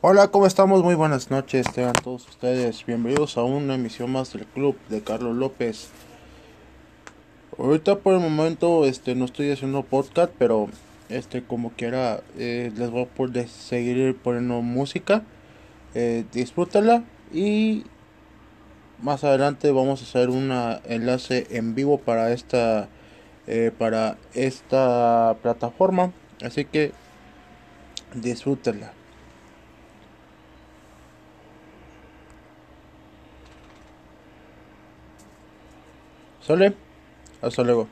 Hola, ¿cómo estamos? Muy buenas noches, tengan todos ustedes bienvenidos a una emisión más del club de Carlos López. Ahorita por el momento este no estoy haciendo podcast, pero este como quiera eh, les voy a poder seguir poniendo música. Eh, y más adelante vamos a hacer un enlace en vivo para esta eh, para esta plataforma, así que disfrútala. ¿Sale? Hasta luego.